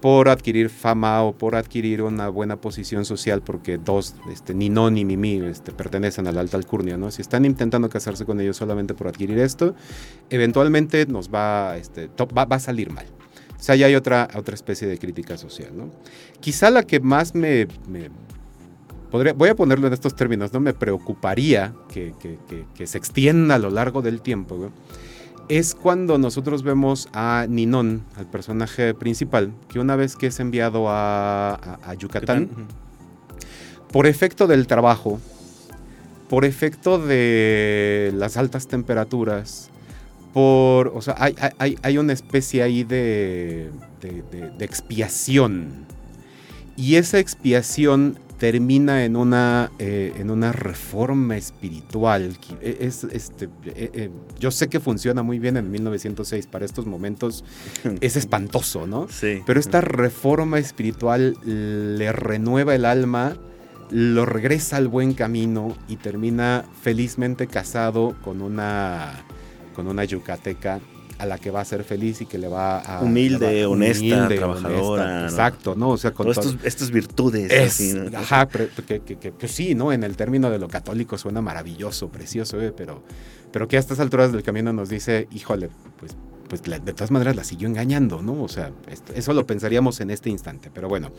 por adquirir fama o por adquirir una buena posición social, porque dos, este, ni no ni Mimi, este, pertenecen a la alta alcurnia, ¿no? Si están intentando casarse con ellos solamente por adquirir esto, eventualmente nos va, este, va, a salir mal. O sea, ya hay otra, otra especie de crítica social, ¿no? Quizá la que más me voy a ponerlo en estos términos, no me preocuparía que, se extienda a lo largo del tiempo, es cuando nosotros vemos a Ninón, al personaje principal, que una vez que es enviado a, Yucatán, por efecto del trabajo, por efecto de las altas temperaturas, por, o sea, hay, una especie ahí de, de expiación. Y esa expiación termina en una, eh, en una reforma espiritual. E, es, este, e, e, yo sé que funciona muy bien en 1906, para estos momentos es espantoso, ¿no? Sí. Pero esta reforma espiritual le renueva el alma, lo regresa al buen camino y termina felizmente casado con una, con una yucateca a la que va a ser feliz y que le va a... Humilde, honesta, trabajadora. Exacto, ¿no? O sea, con Todas estas virtudes. Ajá, pero, que, sí, ¿no? En el término de lo católico suena maravilloso, precioso, ¿eh? pero, pero que a estas alturas del camino nos dice, híjole, pues pues de todas maneras la siguió engañando, ¿no? O sea, eso lo pensaríamos en este instante. Pero bueno,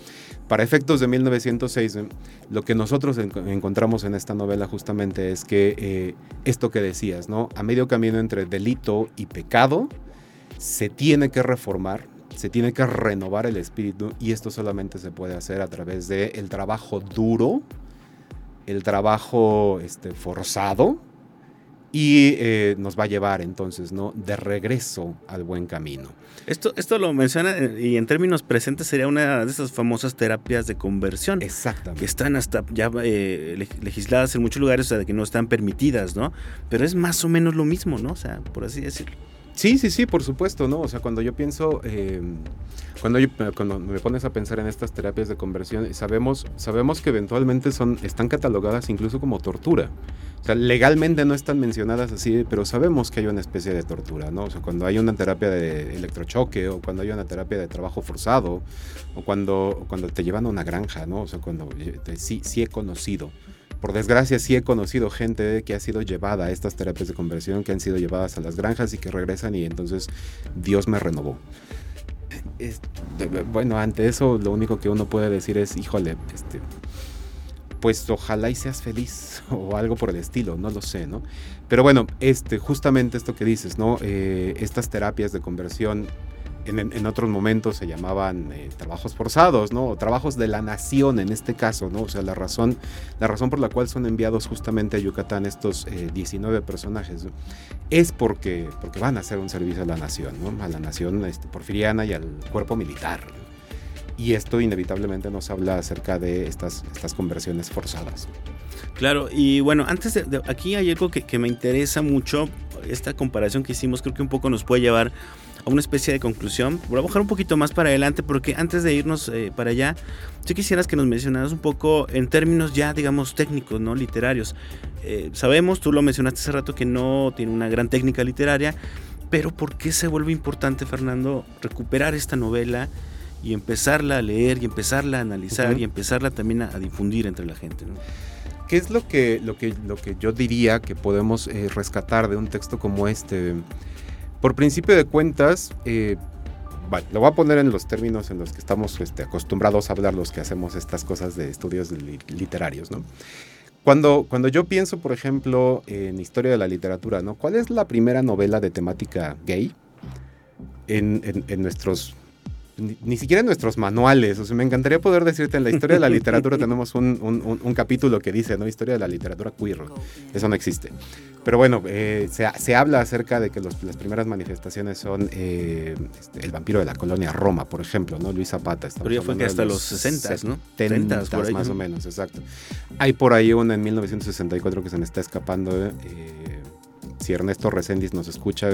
para efectos de 1906, eh, lo que nosotros encontramos en esta novela justamente es que eh, esto que decías, ¿no? A medio camino entre delito y pecado, se tiene que reformar, se tiene que renovar el espíritu y esto solamente se puede hacer a través del el trabajo duro, el trabajo este, forzado, y eh, nos va a llevar entonces ¿no? de regreso al buen camino. Esto, esto lo menciona eh, y en términos presentes sería una de esas famosas terapias de conversión. Exactamente. Que están hasta ya eh, legisladas en muchos lugares, o sea, que no están permitidas, ¿no? Pero es más o menos lo mismo, ¿no? O sea, por así decirlo. Sí, sí, sí, por supuesto, ¿no? O sea, cuando yo pienso, em, cuando, cuando me pones a pensar en estas terapias de conversión, sabemos, sabemos que eventualmente son, están catalogadas incluso como tortura. O sea, legalmente no están mencionadas así, pero sabemos que hay una especie de tortura, ¿no? O sea, cuando hay una terapia de electrochoque o cuando hay una terapia de trabajo forzado o cuando, cuando te llevan a una granja, ¿no? O sea, cuando sí, sí he conocido por desgracia sí he conocido gente que ha sido llevada a estas terapias de conversión, que han sido llevadas a las granjas y que regresan y entonces Dios me renovó. bueno, ante eso lo único que uno puede decir es, híjole, este, pues ojalá y seas feliz o algo por el estilo, no lo sé, ¿no? Pero bueno, este, justamente esto que dices, ¿no? Eh, estas terapias de conversión en, otros momentos se llamaban eh, trabajos forzados, ¿no? O trabajos de la nación en este caso, ¿no? O sea, la razón, la razón por la cual son enviados justamente a Yucatán estos 19 eh, personajes es porque, porque van a hacer un servicio a la nación, ¿no? A la nación este, porfiriana y al cuerpo militar. Y esto inevitablemente nos habla acerca de estas, estas conversiones forzadas. Claro, y bueno, antes de, aquí hay algo que, que me interesa mucho, esta comparación que hicimos creo que un poco nos puede llevar una especie de conclusión. Voy a bajar un poquito más para adelante porque antes de irnos eh, para allá, si quisieras que nos mencionaras un poco en términos ya, digamos, técnicos, ¿no? Literarios. Eh, sabemos, tú lo mencionaste hace rato, que no tiene una gran técnica literaria, pero ¿por qué se vuelve importante, Fernando, recuperar esta novela y empezarla a leer y empezarla a analizar y empezarla también a, difundir entre la gente? ¿Qué es lo que, lo que, lo que yo diría que podemos eh, rescatar de un texto como este? Por principio de cuentas, eh, lo voy a poner en los términos en los que estamos este, acostumbrados a hablar los que hacemos estas cosas de estudios literarios, ¿no? Cuando, cuando yo pienso, por ejemplo, en historia de la literatura, ¿no? ¿Cuál es la primera novela de temática gay en, en, nuestros ni, siquiera en nuestros manuales. O sea, me encantaría poder decirte, en la historia de la literatura tenemos un, un, un, capítulo que dice, ¿no? Historia de la literatura queer. Eso no existe. Pero bueno, eh, se, se, habla acerca de que los, las primeras manifestaciones son eh, este, el vampiro de la colonia Roma, por ejemplo, ¿no? Luis Zapata. Pero ya fue que hasta los 60, ¿no? 70 más o menos, exacto. Hay por ahí una en 1964 que se me está escapando. Eh, si Ernesto Reséndiz nos escucha,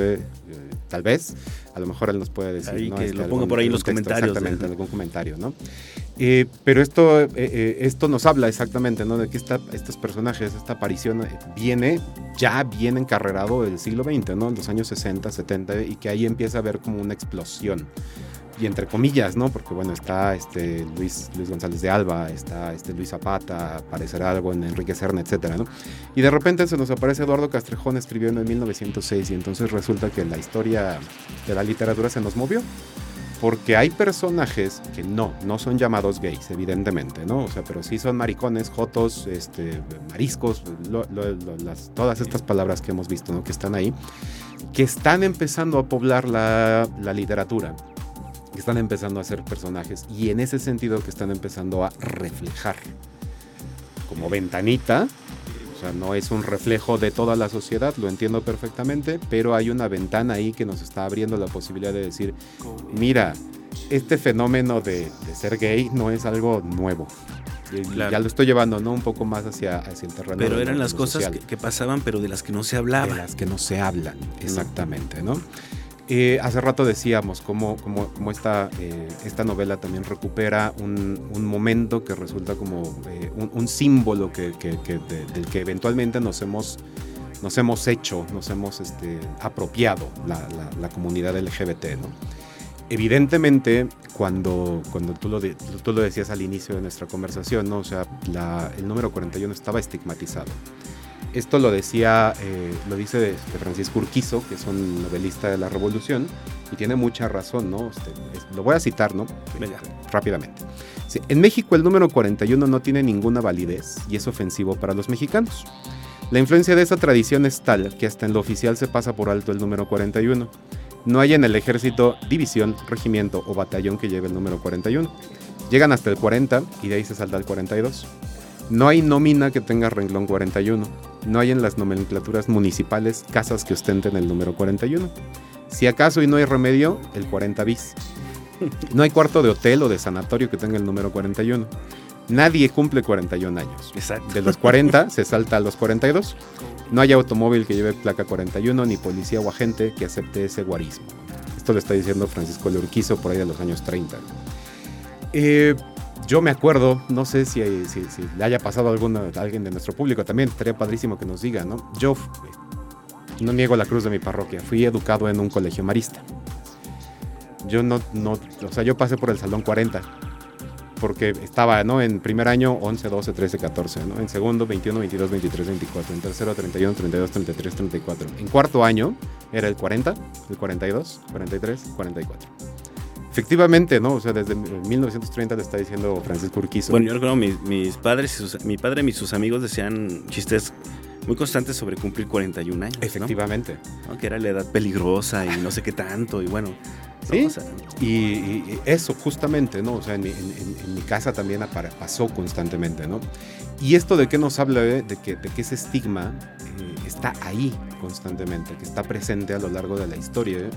tal vez, a lo mejor él nos puede decir. ¿no? que este, lo ponga por ahí en los comentarios. Exactamente, en algún comentario, ¿no? Eh, pero esto, eh, eh, esto nos habla exactamente, ¿no? De que esta, estos personajes, esta aparición viene ya bien encarrerado del siglo XX, ¿no? En los años 60, 70, y que ahí empieza a haber como una explosión y entre comillas, ¿no? Porque bueno, está este Luis, Luis González de Alba, está este Luis Zapata, aparecerá algo en Enrique Serna, etcétera, ¿no? Y de repente se nos aparece Eduardo Castrejón escribiendo en 1906 y entonces resulta que la historia de la literatura se nos movió. Porque hay personajes que no, no son llamados gays, evidentemente, ¿no? O sea, pero sí son maricones, jotos, este, mariscos, todas estas palabras que hemos visto, ¿no? Que están ahí, que están empezando a poblar la, la literatura que están empezando a ser personajes y en ese sentido que están empezando a reflejar como ventanita. O sea, no es un reflejo de toda la sociedad, lo entiendo perfectamente, pero hay una ventana ahí que nos está abriendo la posibilidad de decir, mira, este fenómeno de, ser gay no es algo nuevo. Ya lo estoy llevando, ¿no? Un poco más hacia, hacia el terreno. Pero eran las cosas que, que, pasaban, pero de las que no se hablaba. De las que no se hablan, exactamente, ¿no? Eh, hace rato decíamos cómo, esta, eh, esta, novela también recupera un, momento que resulta como eh, un, símbolo que, del que eventualmente nos hemos, nos hemos hecho, nos hemos este, apropiado la, comunidad LGBT. Evidentemente, cuando, cuando tú, lo tú lo decías al inicio de nuestra conversación, ¿no? o sea, el número 41 estaba estigmatizado. Esto lo decía, eh, lo dice de, Francisco Urquizo, que es un novelista de la Revolución, y tiene mucha razón, ¿no? Este, lo voy a citar, ¿no? Rápidamente. en México el número 41 no tiene ninguna validez y es ofensivo para los mexicanos. La influencia de esa tradición es tal que hasta en lo oficial se pasa por alto el número 41. No hay en el ejército división, regimiento o batallón que lleve el número 41. Llegan hasta el 40 y de ahí se salta el 42. No hay nómina que tenga renglón 41. No hay en las nomenclaturas municipales casas que ostenten el número 41. Si acaso y no hay remedio, el 40 bis. No hay cuarto de hotel o de sanatorio que tenga el número 41. Nadie cumple 41 años. Exacto. De los 40 se salta a los 42. No hay automóvil que lleve placa 41 ni policía o agente que acepte ese guarismo. Esto lo está diciendo Francisco Leurquizo por ahí de los años 30. Eh, yo me acuerdo, no sé si, le haya pasado a, alguien de nuestro público también, estaría padrísimo que nos diga, ¿no? Yo no niego la cruz de mi parroquia, fui educado en un colegio marista. Yo no, no, o sea, yo pasé por el salón 40, porque estaba, ¿no? En primer año 11, 12, 13, 14, ¿no? En segundo 21, 22, 23, 24, en tercero 31, 32, 33, 34. En cuarto año era el 40, el 42, 43, 44. Efectivamente, ¿no? O sea, desde 1930 le está diciendo Francisco Urquizo. Bueno, yo recuerdo mis, mis padres, y sus, mi padre y sus amigos decían chistes muy constantes sobre cumplir 41 años. Efectivamente. Que era la edad peligrosa y no sé qué tanto, y bueno. Sí, y, eso justamente, ¿no? O sea, en mi, casa también pasó constantemente, ¿no? Y esto de qué nos habla de, que, de que ese estigma eh, está ahí constantemente, que está presente a lo largo de la historia. ¿eh?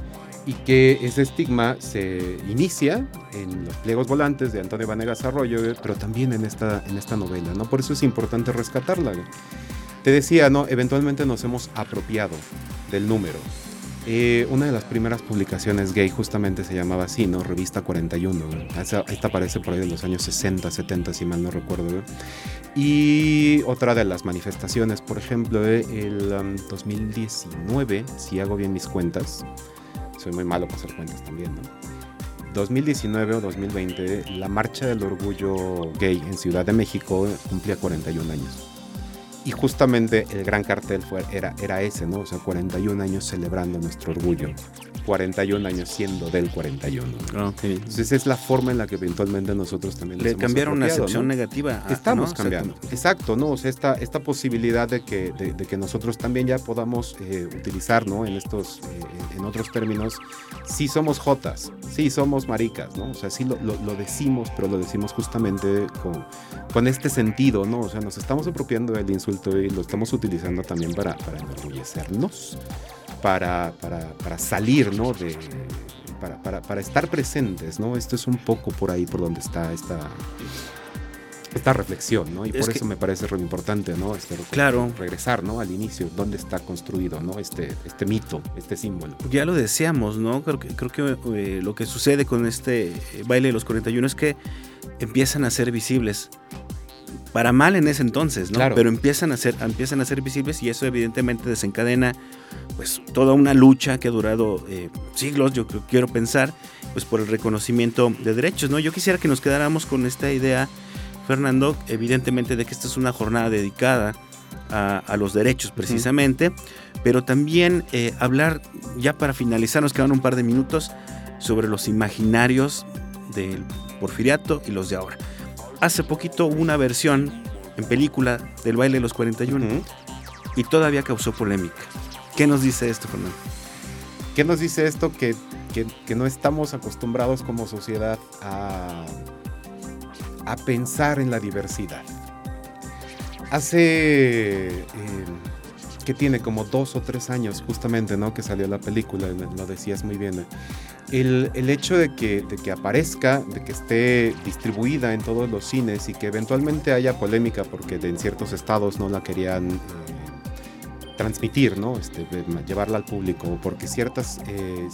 Y que ese estigma se inicia en los pliegos volantes de Antonio Vanegas Arroyo, pero también en esta, en esta novela, ¿no? Por eso es importante rescatarla. Te decía, ¿no? Eventualmente nos hemos apropiado del número. Eh, una de las primeras publicaciones gay justamente se llamaba así, ¿no? Revista 41. Esta, aparece por ahí de los años 60, 70, si mal no recuerdo. Y otra de las manifestaciones, por ejemplo, el 2019, um, si hago bien mis cuentas, soy muy malo para hacer cuentas también, ¿no? 2019 o 2020, la Marcha del Orgullo Gay en Ciudad de México cumplía 41 años. Y justamente el gran cartel fue, era, era ese, ¿no? O sea, 41 años celebrando nuestro orgullo. 41 años siendo del 41. Entonces es la forma en la que eventualmente nosotros también le cambiaron una acepción negativa. Estamos cambiando. Exacto, ¿no? O sea, esta, esta posibilidad de que, de, que nosotros también ya podamos eh, utilizar, ¿no? En estos, eh, en otros términos, sí somos jotas, sí somos maricas, ¿no? O sea, sí lo, lo, decimos, pero lo decimos justamente con, con este sentido, ¿no? O sea, nos estamos apropiando del insulto y lo estamos utilizando también para, para enorgullecernos para, para, salir, ¿no? De, para, para, estar presentes, ¿no? Esto es un poco por ahí por donde está esta, esta reflexión, ¿no? Y por eso me parece muy importante, ¿no? Este, claro. Regresar, ¿no? Al inicio, dónde está construido, ¿no? Este, este mito, este símbolo. Ya lo decíamos, ¿no? Creo que, creo que eh, lo que sucede con este baile de los 41 es que empiezan a ser visibles para mal en ese entonces, ¿no? Pero empiezan a ser, empiezan a ser visibles y eso evidentemente desencadena pues toda una lucha que ha durado eh, siglos, yo quiero pensar, pues por el reconocimiento de derechos, ¿no? Yo quisiera que nos quedáramos con esta idea, Fernando, evidentemente de que esta es una jornada dedicada a, los derechos precisamente, pero también eh, hablar, ya para finalizar, nos quedan un par de minutos, sobre los imaginarios del porfiriato y los de ahora hace poquito hubo una versión en película del baile de los 41 y todavía causó polémica. ¿Qué nos dice esto, Fernando? ¿Qué nos dice esto? Que, no estamos acostumbrados como sociedad a, a pensar en la diversidad. Hace... Eh, que tiene como dos o tres años justamente, ¿no? Que salió la película, lo decías muy bien. El, el hecho de que, de que aparezca, de que esté distribuida en todos los cines y que eventualmente haya polémica porque en ciertos estados no la querían eh, transmitir, ¿no? Este, llevarla al público, porque ciertas, eh,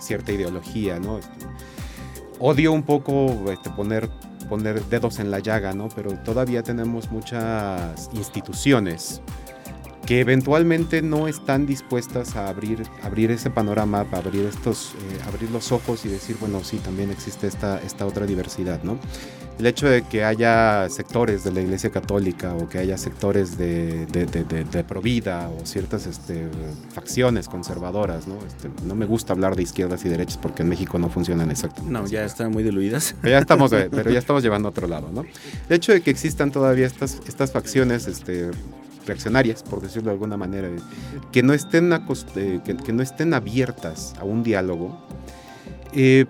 cierta ideología, ¿no? Este, odio un poco este, poner poner dedos en la llaga, ¿no? Pero todavía tenemos muchas instituciones que eventualmente no están dispuestas a abrir, abrir ese panorama, para abrir, estos, eh, abrir los ojos y decir, bueno, sí, también existe esta, esta otra diversidad, ¿no? El hecho de que haya sectores de la Iglesia Católica o que haya sectores de, de, de, Provida o ciertas este, facciones conservadoras, ¿no? Este, no me gusta hablar de izquierdas y derechas porque en México no funcionan exactamente. No, ya están muy diluidas. Pero ya estamos, pero ya estamos llevando a otro lado, ¿no? El hecho de que existan todavía estas, estas facciones este, reaccionarias, por decirlo de alguna manera, que no estén, eh, que, no estén abiertas a un diálogo. Eh,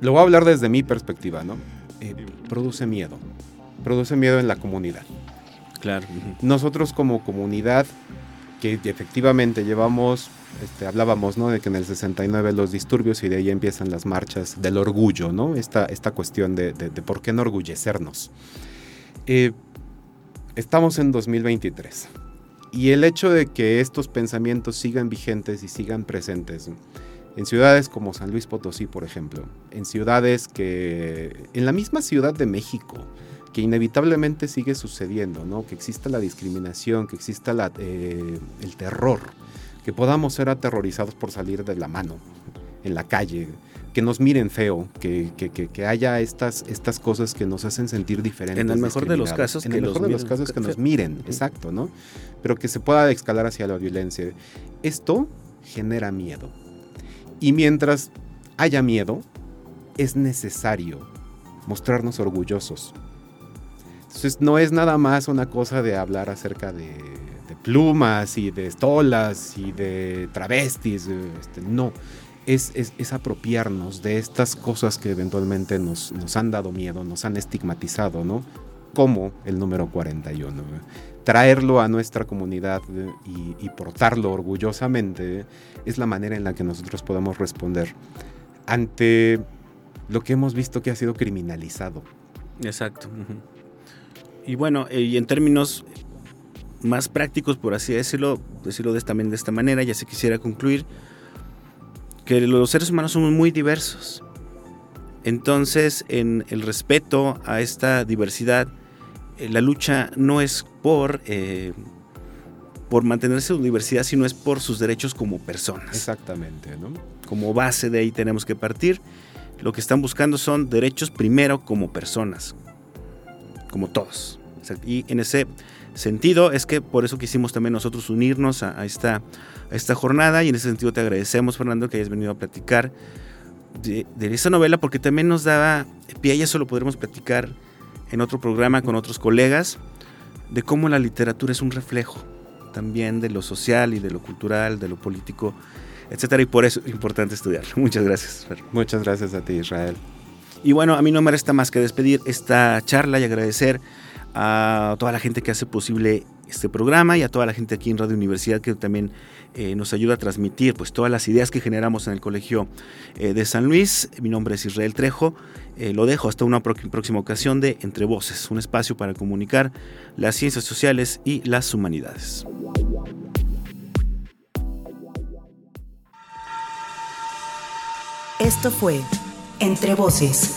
lo voy a hablar desde mi perspectiva, ¿no? Eh, produce miedo, produce miedo en la comunidad. Claro. Nosotros como comunidad, que efectivamente llevamos, este, hablábamos, ¿no? De que en el 69 los disturbios y de ahí empiezan las marchas del orgullo, ¿no? Esta, esta cuestión de, de, de por qué enorgullecernos. Eh, Estamos en 2023 y el hecho de que estos pensamientos sigan vigentes y sigan presentes en ciudades como San Luis Potosí, por ejemplo, en ciudades que, en la misma Ciudad de México, que inevitablemente sigue sucediendo, ¿no? Que exista la discriminación, que exista la, eh, el terror, que podamos ser aterrorizados por salir de la mano en la calle, que nos miren feo, que, que, que, haya estas, estas cosas que nos hacen sentir diferentes. En el mejor de los casos, en el mejor de los casos que nos miren, exacto, ¿no? Pero que se pueda escalar hacia la violencia. Esto genera miedo. Y mientras haya miedo, es necesario mostrarnos orgullosos. Entonces no es nada más una cosa de hablar acerca de, de plumas y de estolas y de travestis, este, no es, apropiarnos de estas cosas que eventualmente nos, nos han dado miedo, nos han estigmatizado, ¿no? Como el número 41. Traerlo a nuestra comunidad y, portarlo orgullosamente es la manera en la que nosotros podemos responder ante lo que hemos visto que ha sido criminalizado. Exacto. Y bueno, y en términos más prácticos, por así decirlo, decirlo de esta, de esta manera, ya se quisiera concluir, que los seres humanos somos muy diversos. Entonces, en el respeto a esta diversidad, eh, la lucha no es por, eh, por mantener su diversidad, sino es por sus derechos como personas. Exactamente, ¿no? Como base de ahí tenemos que partir. Lo que están buscando son derechos primero como personas, como todos. Y en ese sentido es que por eso quisimos también nosotros unirnos a, esta, a esta jornada y en ese sentido te agradecemos Fernando que hayas venido a platicar de, de esa novela porque también nos daba pie y eso lo podremos platicar en otro programa con otros colegas de cómo la literatura es un reflejo también de lo social y de lo cultural, de lo político, etcétera, y por eso es importante estudiar. Muchas gracias. Muchas gracias a ti, Israel. Y bueno, a mí no me resta más que despedir esta charla y agradecer a toda la gente que hace posible este programa y a toda la gente aquí en Radio Universidad que también eh, nos ayuda a transmitir pues todas las ideas que generamos en el Colegio eh, de San Luis. Mi nombre es Israel Trejo. Eh, lo dejo hasta una próxima ocasión de Entre Voces, un espacio para comunicar las ciencias sociales y las humanidades. Esto fue Entre Voces